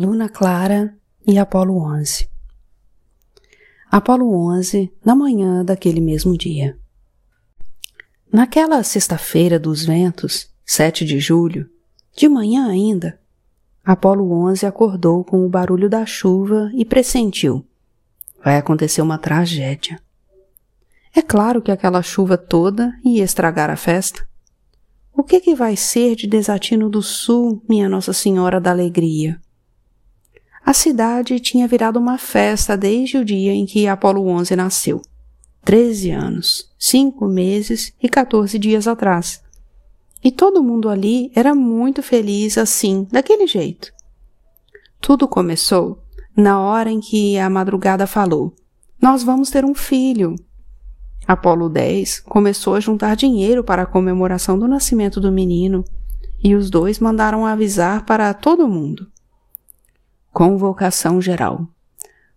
Luna Clara e Apolo 11 Apolo 11, na manhã daquele mesmo dia. Naquela sexta-feira dos ventos, 7 de julho, de manhã ainda, Apolo 11 acordou com o barulho da chuva e pressentiu: vai acontecer uma tragédia. É claro que aquela chuva toda ia estragar a festa. O que, que vai ser de Desatino do Sul, minha Nossa Senhora da Alegria? A cidade tinha virado uma festa desde o dia em que Apolo 11 nasceu. Treze anos, cinco meses e 14 dias atrás. E todo mundo ali era muito feliz assim, daquele jeito. Tudo começou na hora em que a madrugada falou: Nós vamos ter um filho. Apolo 10 começou a juntar dinheiro para a comemoração do nascimento do menino, e os dois mandaram avisar para todo mundo. Convocação geral.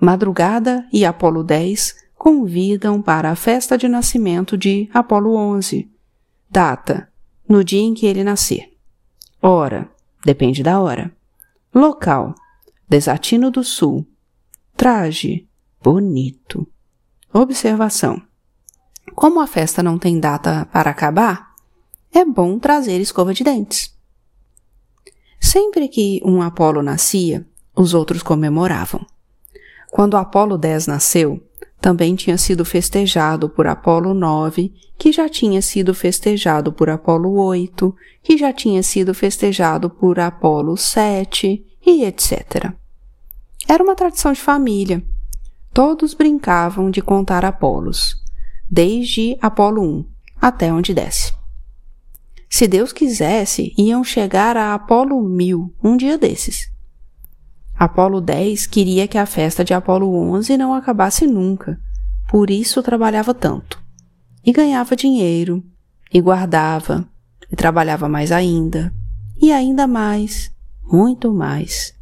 Madrugada e Apolo 10 convidam para a festa de nascimento de Apolo 11. Data: no dia em que ele nascer. Hora: depende da hora. Local: Desatino do Sul. Traje: bonito. Observação: como a festa não tem data para acabar, é bom trazer escova de dentes. Sempre que um Apolo nascia, os outros comemoravam. Quando Apolo 10 nasceu, também tinha sido festejado por Apolo 9, que já tinha sido festejado por Apolo 8, que já tinha sido festejado por Apolo 7 e etc. Era uma tradição de família. Todos brincavam de contar Apolos, desde Apolo 1 até onde desce. Se Deus quisesse, iam chegar a Apolo 1000 um dia desses. Apolo 10 queria que a festa de Apolo 11 não acabasse nunca, por isso trabalhava tanto. E ganhava dinheiro, e guardava, e trabalhava mais ainda, e ainda mais, muito mais,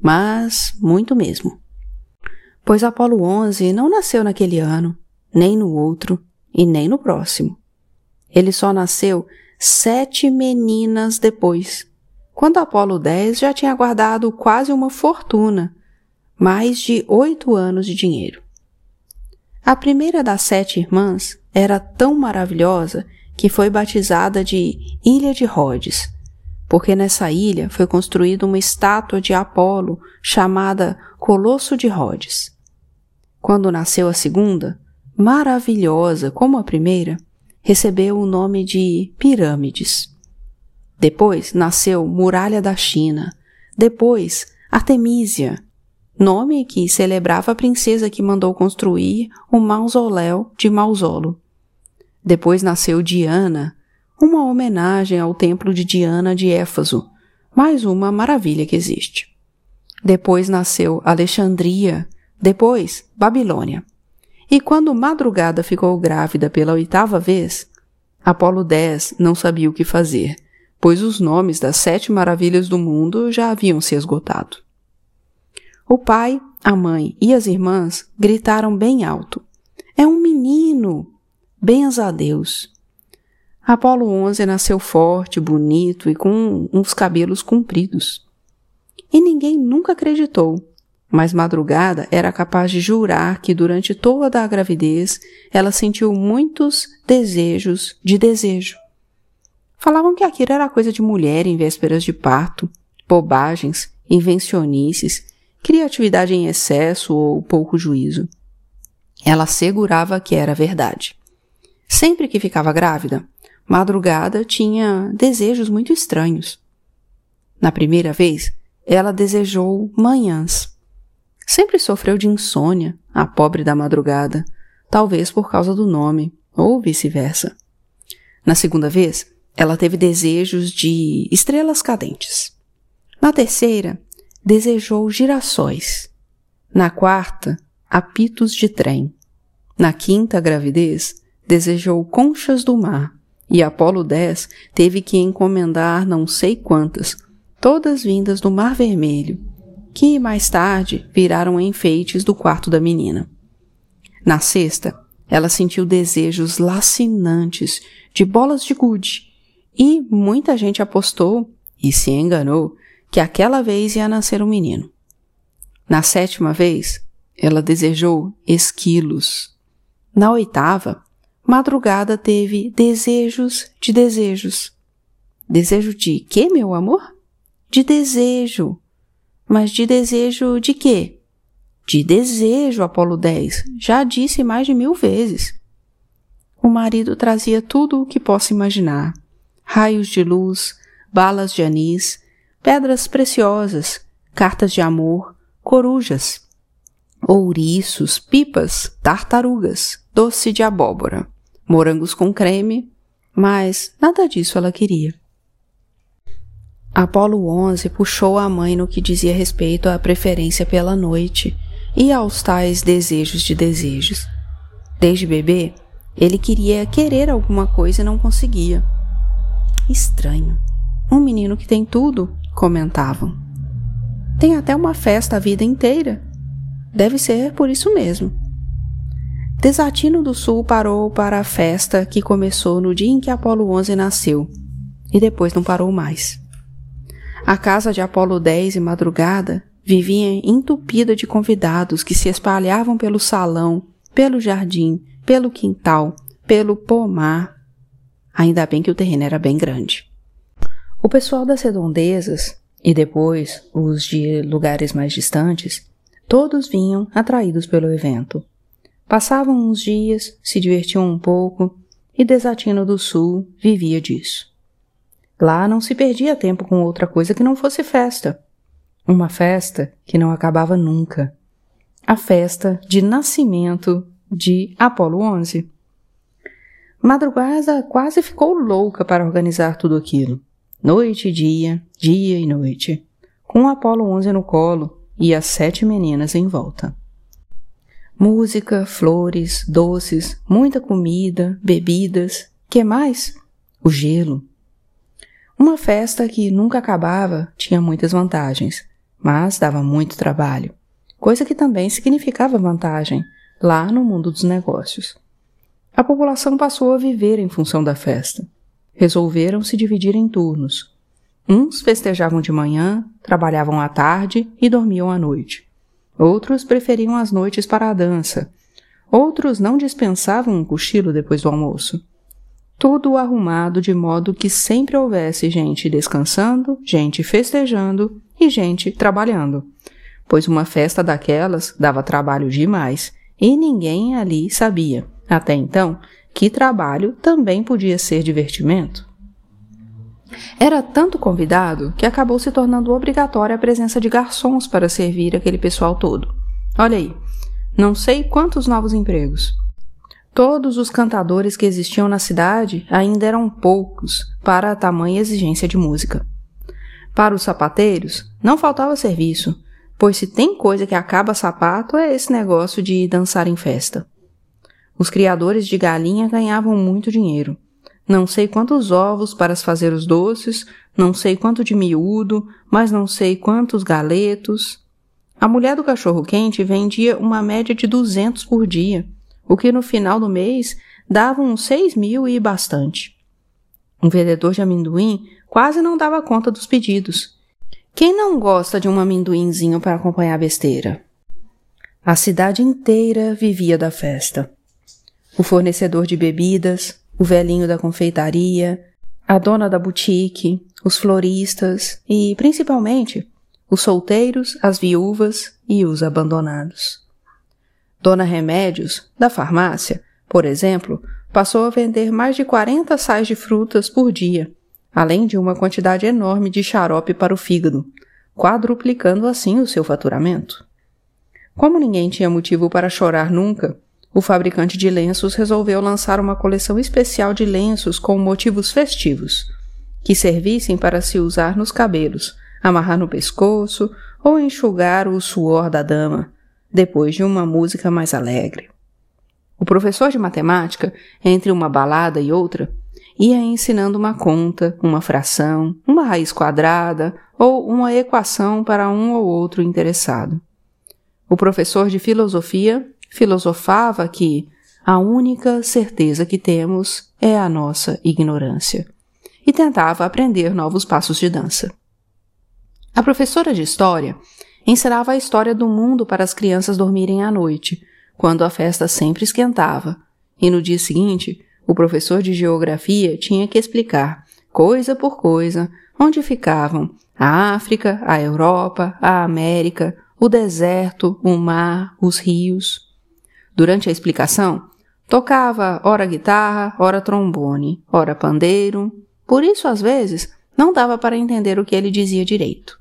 mas muito mesmo. Pois Apolo 11 não nasceu naquele ano, nem no outro, e nem no próximo. Ele só nasceu sete meninas depois quando Apolo 10 já tinha guardado quase uma fortuna, mais de oito anos de dinheiro. A primeira das sete irmãs era tão maravilhosa que foi batizada de Ilha de Rhodes, porque nessa ilha foi construída uma estátua de Apolo chamada Colosso de Rhodes. Quando nasceu a segunda, maravilhosa como a primeira, recebeu o nome de Pirâmides. Depois nasceu Muralha da China. Depois, Artemísia, nome que celebrava a princesa que mandou construir o mausoléu de Mausolo. Depois nasceu Diana, uma homenagem ao templo de Diana de Éfaso, mais uma maravilha que existe. Depois nasceu Alexandria, depois Babilônia. E quando Madrugada ficou grávida pela oitava vez, Apolo 10 não sabia o que fazer pois os nomes das sete maravilhas do mundo já haviam se esgotado. O pai, a mãe e as irmãs gritaram bem alto: É um menino! Benza a Deus! Apolo 11 nasceu forte, bonito e com uns cabelos compridos. E ninguém nunca acreditou, mas Madrugada era capaz de jurar que durante toda a gravidez ela sentiu muitos desejos de desejo. Falavam que aquilo era coisa de mulher em vésperas de parto, bobagens, invencionices, criatividade em excesso ou pouco juízo. Ela assegurava que era verdade. Sempre que ficava grávida, Madrugada tinha desejos muito estranhos. Na primeira vez, ela desejou manhãs. Sempre sofreu de insônia, a pobre da madrugada, talvez por causa do nome, ou vice-versa. Na segunda vez, ela teve desejos de estrelas cadentes. Na terceira, desejou girassóis. Na quarta, apitos de trem. Na quinta gravidez, desejou conchas do mar. E Apolo 10 teve que encomendar não sei quantas, todas vindas do Mar Vermelho, que mais tarde viraram enfeites do quarto da menina. Na sexta, ela sentiu desejos lacinantes de bolas de gude e muita gente apostou, e se enganou, que aquela vez ia nascer um menino. Na sétima vez, ela desejou esquilos. Na oitava, Madrugada teve desejos de desejos. Desejo de quê, meu amor? De desejo. Mas de desejo de quê? De desejo, Apolo 10. Já disse mais de mil vezes. O marido trazia tudo o que possa imaginar: raios de luz, balas de anis, pedras preciosas, cartas de amor, corujas, ouriços, pipas, tartarugas, doce de abóbora, morangos com creme, mas nada disso ela queria. Apolo 11 puxou a mãe no que dizia respeito à preferência pela noite e aos tais desejos de desejos. Desde bebê, ele queria querer alguma coisa e não conseguia. Estranho. Um menino que tem tudo, comentavam. Tem até uma festa a vida inteira. Deve ser por isso mesmo. Desatino do Sul parou para a festa que começou no dia em que Apolo 11 nasceu e depois não parou mais. A casa de Apolo 10 e madrugada vivia entupida de convidados que se espalhavam pelo salão, pelo jardim, pelo quintal, pelo pomar. Ainda bem que o terreno era bem grande. O pessoal das redondezas e depois os de lugares mais distantes, todos vinham atraídos pelo evento. Passavam uns dias, se divertiam um pouco, e Desatino do Sul vivia disso. Lá não se perdia tempo com outra coisa que não fosse festa. Uma festa que não acabava nunca. A festa de nascimento de Apolo 11. Madrugada quase ficou louca para organizar tudo aquilo. Noite e dia, dia e noite. Com Apolo 11 no colo e as sete meninas em volta. Música, flores, doces, muita comida, bebidas. Que mais? O gelo. Uma festa que nunca acabava tinha muitas vantagens, mas dava muito trabalho, coisa que também significava vantagem lá no mundo dos negócios. A população passou a viver em função da festa. Resolveram se dividir em turnos. Uns festejavam de manhã, trabalhavam à tarde e dormiam à noite. Outros preferiam as noites para a dança. Outros não dispensavam um cochilo depois do almoço. Tudo arrumado de modo que sempre houvesse gente descansando, gente festejando e gente trabalhando. Pois uma festa daquelas dava trabalho demais e ninguém ali sabia, até então, que trabalho também podia ser divertimento. Era tanto convidado que acabou se tornando obrigatória a presença de garçons para servir aquele pessoal todo. Olha aí, não sei quantos novos empregos. Todos os cantadores que existiam na cidade ainda eram poucos para a tamanha exigência de música. Para os sapateiros, não faltava serviço, pois se tem coisa que acaba sapato é esse negócio de dançar em festa. Os criadores de galinha ganhavam muito dinheiro. Não sei quantos ovos para fazer os doces, não sei quanto de miúdo, mas não sei quantos galetos. A mulher do cachorro-quente vendia uma média de duzentos por dia, o que no final do mês dava uns seis mil e bastante. Um vendedor de amendoim quase não dava conta dos pedidos. Quem não gosta de um amendoinzinho para acompanhar a besteira? A cidade inteira vivia da festa. O fornecedor de bebidas, o velhinho da confeitaria, a dona da boutique, os floristas e, principalmente, os solteiros, as viúvas e os abandonados. Dona Remédios, da farmácia, por exemplo, passou a vender mais de 40 sais de frutas por dia, além de uma quantidade enorme de xarope para o fígado, quadruplicando assim o seu faturamento. Como ninguém tinha motivo para chorar nunca, o fabricante de lenços resolveu lançar uma coleção especial de lenços com motivos festivos, que servissem para se usar nos cabelos, amarrar no pescoço ou enxugar o suor da dama, depois de uma música mais alegre. O professor de matemática, entre uma balada e outra, ia ensinando uma conta, uma fração, uma raiz quadrada ou uma equação para um ou outro interessado. O professor de filosofia filosofava que a única certeza que temos é a nossa ignorância e tentava aprender novos passos de dança. A professora de história ensinava a história do mundo para as crianças dormirem à noite, quando a festa sempre esquentava, e no dia seguinte o professor de geografia tinha que explicar, coisa por coisa, onde ficavam a África, a Europa, a América, o deserto, o mar, os rios. Durante a explicação, tocava ora guitarra, ora trombone, ora pandeiro. Por isso, às vezes, não dava para entender o que ele dizia direito.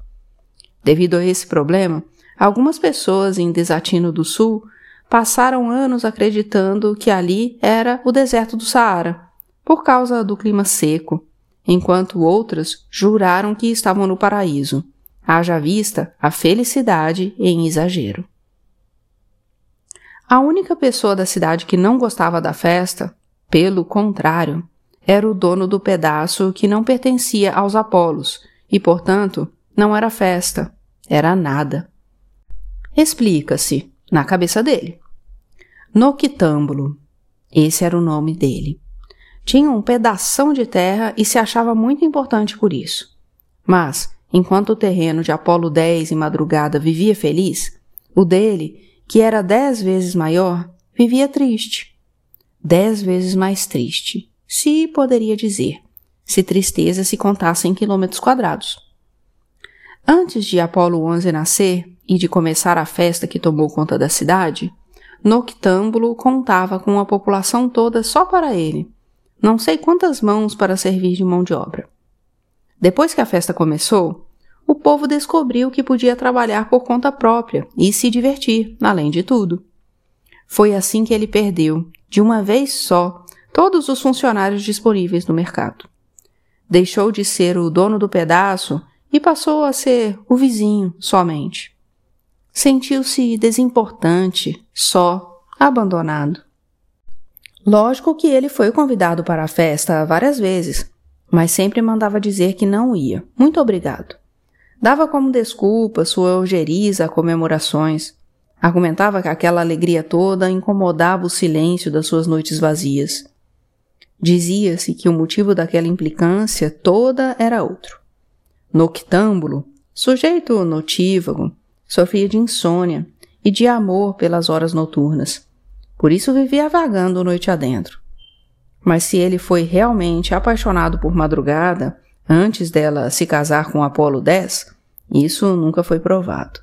Devido a esse problema, algumas pessoas em Desatino do Sul passaram anos acreditando que ali era o deserto do Saara, por causa do clima seco, enquanto outras juraram que estavam no paraíso, haja vista a felicidade em exagero. A única pessoa da cidade que não gostava da festa, pelo contrário, era o dono do pedaço que não pertencia aos Apolos e, portanto, não era festa, era nada. Explica-se, na cabeça dele. Noctâmbulo, esse era o nome dele. Tinha um pedação de terra e se achava muito importante por isso. Mas, enquanto o terreno de Apolo 10 em madrugada vivia feliz, o dele, que era dez vezes maior, vivia triste. Dez vezes mais triste, se poderia dizer, se tristeza se contasse em quilômetros quadrados. Antes de Apolo 11 nascer e de começar a festa que tomou conta da cidade, Noctâmbulo contava com a população toda só para ele, não sei quantas mãos para servir de mão de obra. Depois que a festa começou, o povo descobriu que podia trabalhar por conta própria e se divertir, além de tudo. Foi assim que ele perdeu, de uma vez só, todos os funcionários disponíveis no mercado. Deixou de ser o dono do pedaço e passou a ser o vizinho somente. Sentiu-se desimportante, só, abandonado. Lógico que ele foi convidado para a festa várias vezes, mas sempre mandava dizer que não ia. Muito obrigado. Dava como desculpa sua ojeriza a comemorações. Argumentava que aquela alegria toda incomodava o silêncio das suas noites vazias. Dizia-se que o motivo daquela implicância toda era outro. Noctâmbulo, sujeito notívago, sofria de insônia e de amor pelas horas noturnas. Por isso vivia vagando noite adentro. Mas se ele foi realmente apaixonado por madrugada, antes dela se casar com Apolo 10, isso nunca foi provado.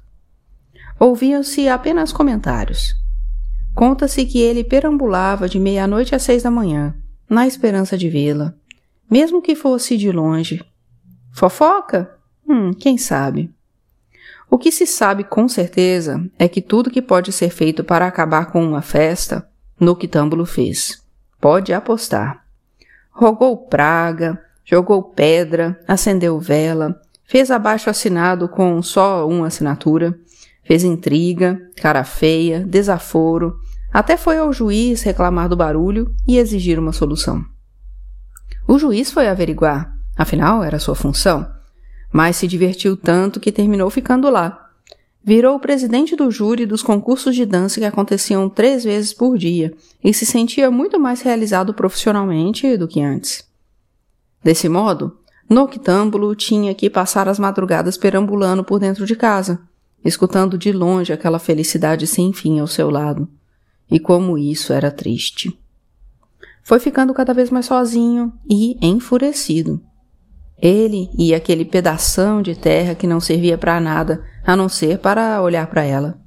Ouviam-se apenas comentários. Conta-se que ele perambulava de meia-noite às seis da manhã, na esperança de vê-la, mesmo que fosse de longe, Fofoca? Hum, quem sabe? O que se sabe com certeza é que tudo que pode ser feito para acabar com uma festa, Noctâmbulo fez. Pode apostar. Rogou praga, jogou pedra, acendeu vela, fez abaixo assinado com só uma assinatura, fez intriga, cara feia, desaforo, até foi ao juiz reclamar do barulho e exigir uma solução. O juiz foi averiguar Afinal, era sua função. Mas se divertiu tanto que terminou ficando lá. Virou o presidente do júri dos concursos de dança que aconteciam três vezes por dia e se sentia muito mais realizado profissionalmente do que antes. Desse modo, Noctâmbulo tinha que passar as madrugadas perambulando por dentro de casa, escutando de longe aquela felicidade sem fim ao seu lado. E como isso era triste. Foi ficando cada vez mais sozinho e enfurecido. Ele e aquele pedação de terra que não servia para nada, a não ser para olhar para ela.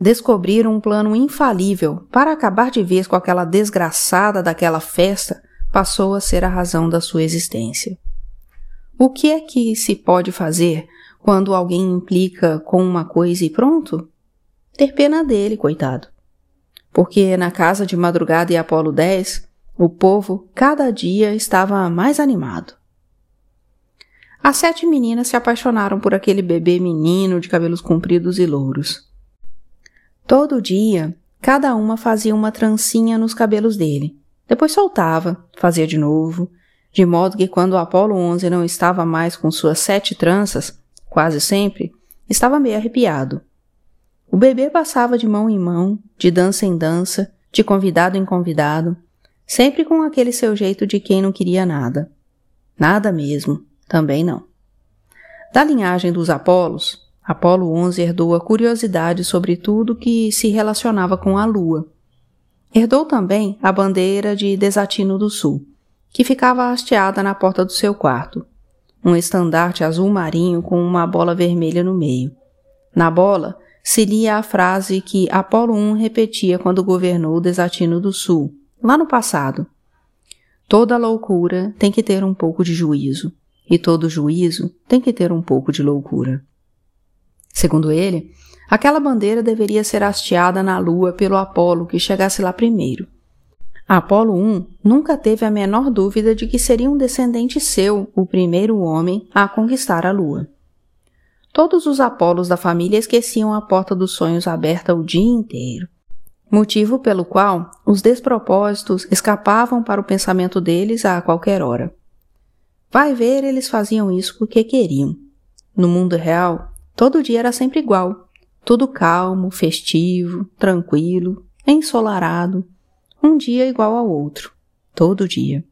Descobriram um plano infalível para acabar de vez com aquela desgraçada daquela festa, passou a ser a razão da sua existência. O que é que se pode fazer quando alguém implica com uma coisa e pronto? Ter pena dele, coitado. Porque na casa de madrugada e Apolo 10, o povo cada dia estava mais animado. As sete meninas se apaixonaram por aquele bebê menino de cabelos compridos e louros. Todo dia, cada uma fazia uma trancinha nos cabelos dele. Depois soltava, fazia de novo, de modo que quando o Apolo 11 não estava mais com suas sete tranças, quase sempre, estava meio arrepiado. O bebê passava de mão em mão, de dança em dança, de convidado em convidado, sempre com aquele seu jeito de quem não queria nada. Nada mesmo. Também não. Da linhagem dos Apolos, Apolo 11 herdou a curiosidade sobre tudo que se relacionava com a Lua. Herdou também a bandeira de Desatino do Sul, que ficava hasteada na porta do seu quarto, um estandarte azul marinho com uma bola vermelha no meio. Na bola se lia a frase que Apolo 1 repetia quando governou o Desatino do Sul, lá no passado. Toda loucura tem que ter um pouco de juízo, e todo juízo tem que ter um pouco de loucura. Segundo ele, aquela bandeira deveria ser hasteada na lua pelo Apolo que chegasse lá primeiro. Apolo 1 nunca teve a menor dúvida de que seria um descendente seu o primeiro homem a conquistar a lua. Todos os Apolos da família esqueciam a porta dos sonhos aberta o dia inteiro, motivo pelo qual os despropósitos escapavam para o pensamento deles a qualquer hora. Vai ver, eles faziam isso porque queriam. No mundo real, todo dia era sempre igual, tudo calmo, festivo, tranquilo, ensolarado, um dia igual ao outro, todo dia.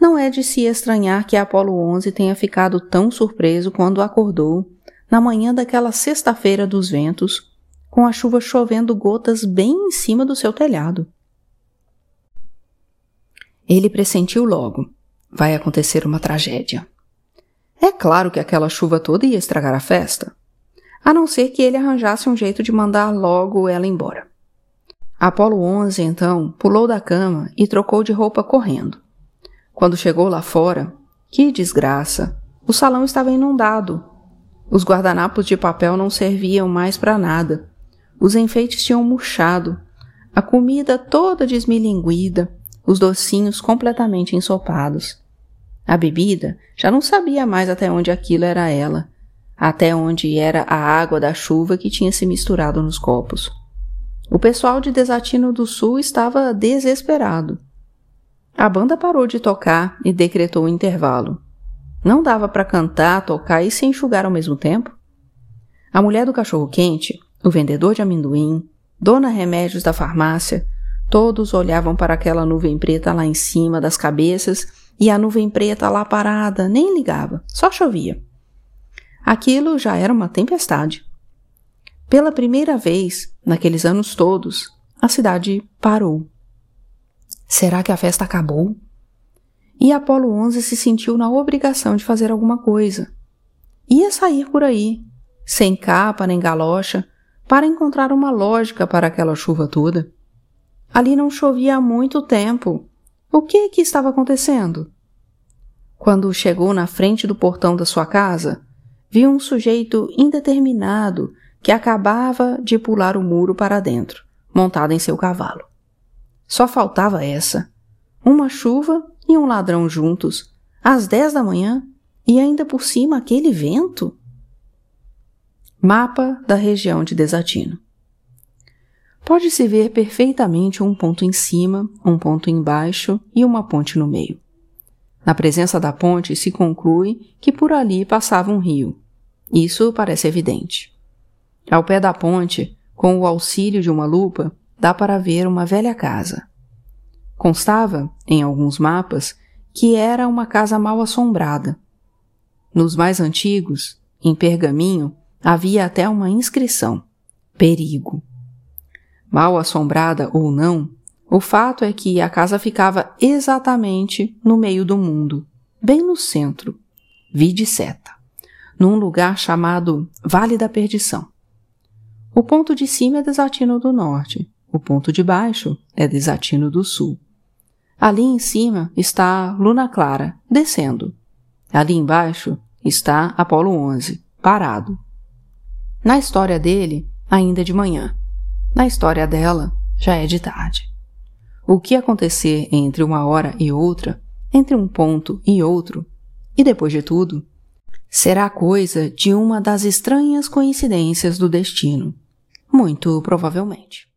Não é de se estranhar que Apolo 11 tenha ficado tão surpreso quando acordou, na manhã daquela sexta-feira dos ventos, com a chuva chovendo gotas bem em cima do seu telhado. Ele pressentiu logo: vai acontecer uma tragédia. É claro que aquela chuva toda ia estragar a festa, a não ser que ele arranjasse um jeito de mandar logo ela embora. Apolo 11, então, pulou da cama e trocou de roupa correndo. Quando chegou lá fora, que desgraça! O salão estava inundado. Os guardanapos de papel não serviam mais para nada. Os enfeites tinham murchado, a comida toda desmilinguida, os docinhos completamente ensopados. A bebida já não sabia mais até onde aquilo era ela, até onde era a água da chuva que tinha se misturado nos copos. O pessoal de Desatino do Sul estava desesperado. A banda parou de tocar e decretou o intervalo. Não dava para cantar, tocar e se enxugar ao mesmo tempo. A mulher do cachorro-quente, o vendedor de amendoim, dona remédios da farmácia, todos olhavam para aquela nuvem preta lá em cima das cabeças e a nuvem preta lá parada nem ligava, só chovia. Aquilo já era uma tempestade. Pela primeira vez, naqueles anos todos, a cidade parou. Será que a festa acabou? E Apolo 11 se sentiu na obrigação de fazer alguma coisa. Ia sair por aí, sem capa nem galocha, para encontrar uma lógica para aquela chuva toda. Ali não chovia há muito tempo. O que que estava acontecendo? Quando chegou na frente do portão da sua casa, viu um sujeito indeterminado que acabava de pular o muro para dentro, montado em seu cavalo. Só faltava essa. Uma chuva e um ladrão juntos, às dez da manhã, e ainda por cima aquele vento. Mapa da região de Desatino. Pode-se ver perfeitamente um ponto em cima, um ponto embaixo e uma ponte no meio. Na presença da ponte se conclui que por ali passava um rio. Isso parece evidente. Ao pé da ponte, com o auxílio de uma lupa, dá para ver uma velha casa. Constava, em alguns mapas, que era uma casa mal assombrada. Nos mais antigos, em pergaminho, havia até uma inscrição: perigo. Mal assombrada ou não, o fato é que a casa ficava exatamente no meio do mundo, bem no centro, vide seta, num lugar chamado Vale da Perdição. O ponto de cima é desatino do norte, o ponto de baixo é desatino do sul. Ali em cima está Luna Clara, descendo. Ali embaixo está Apolo 11, parado. Na história dele, ainda é de manhã. Na história dela, já é de tarde. O que acontecer entre uma hora e outra, entre um ponto e outro, e depois de tudo, será coisa de uma das estranhas coincidências do destino. Muito provavelmente.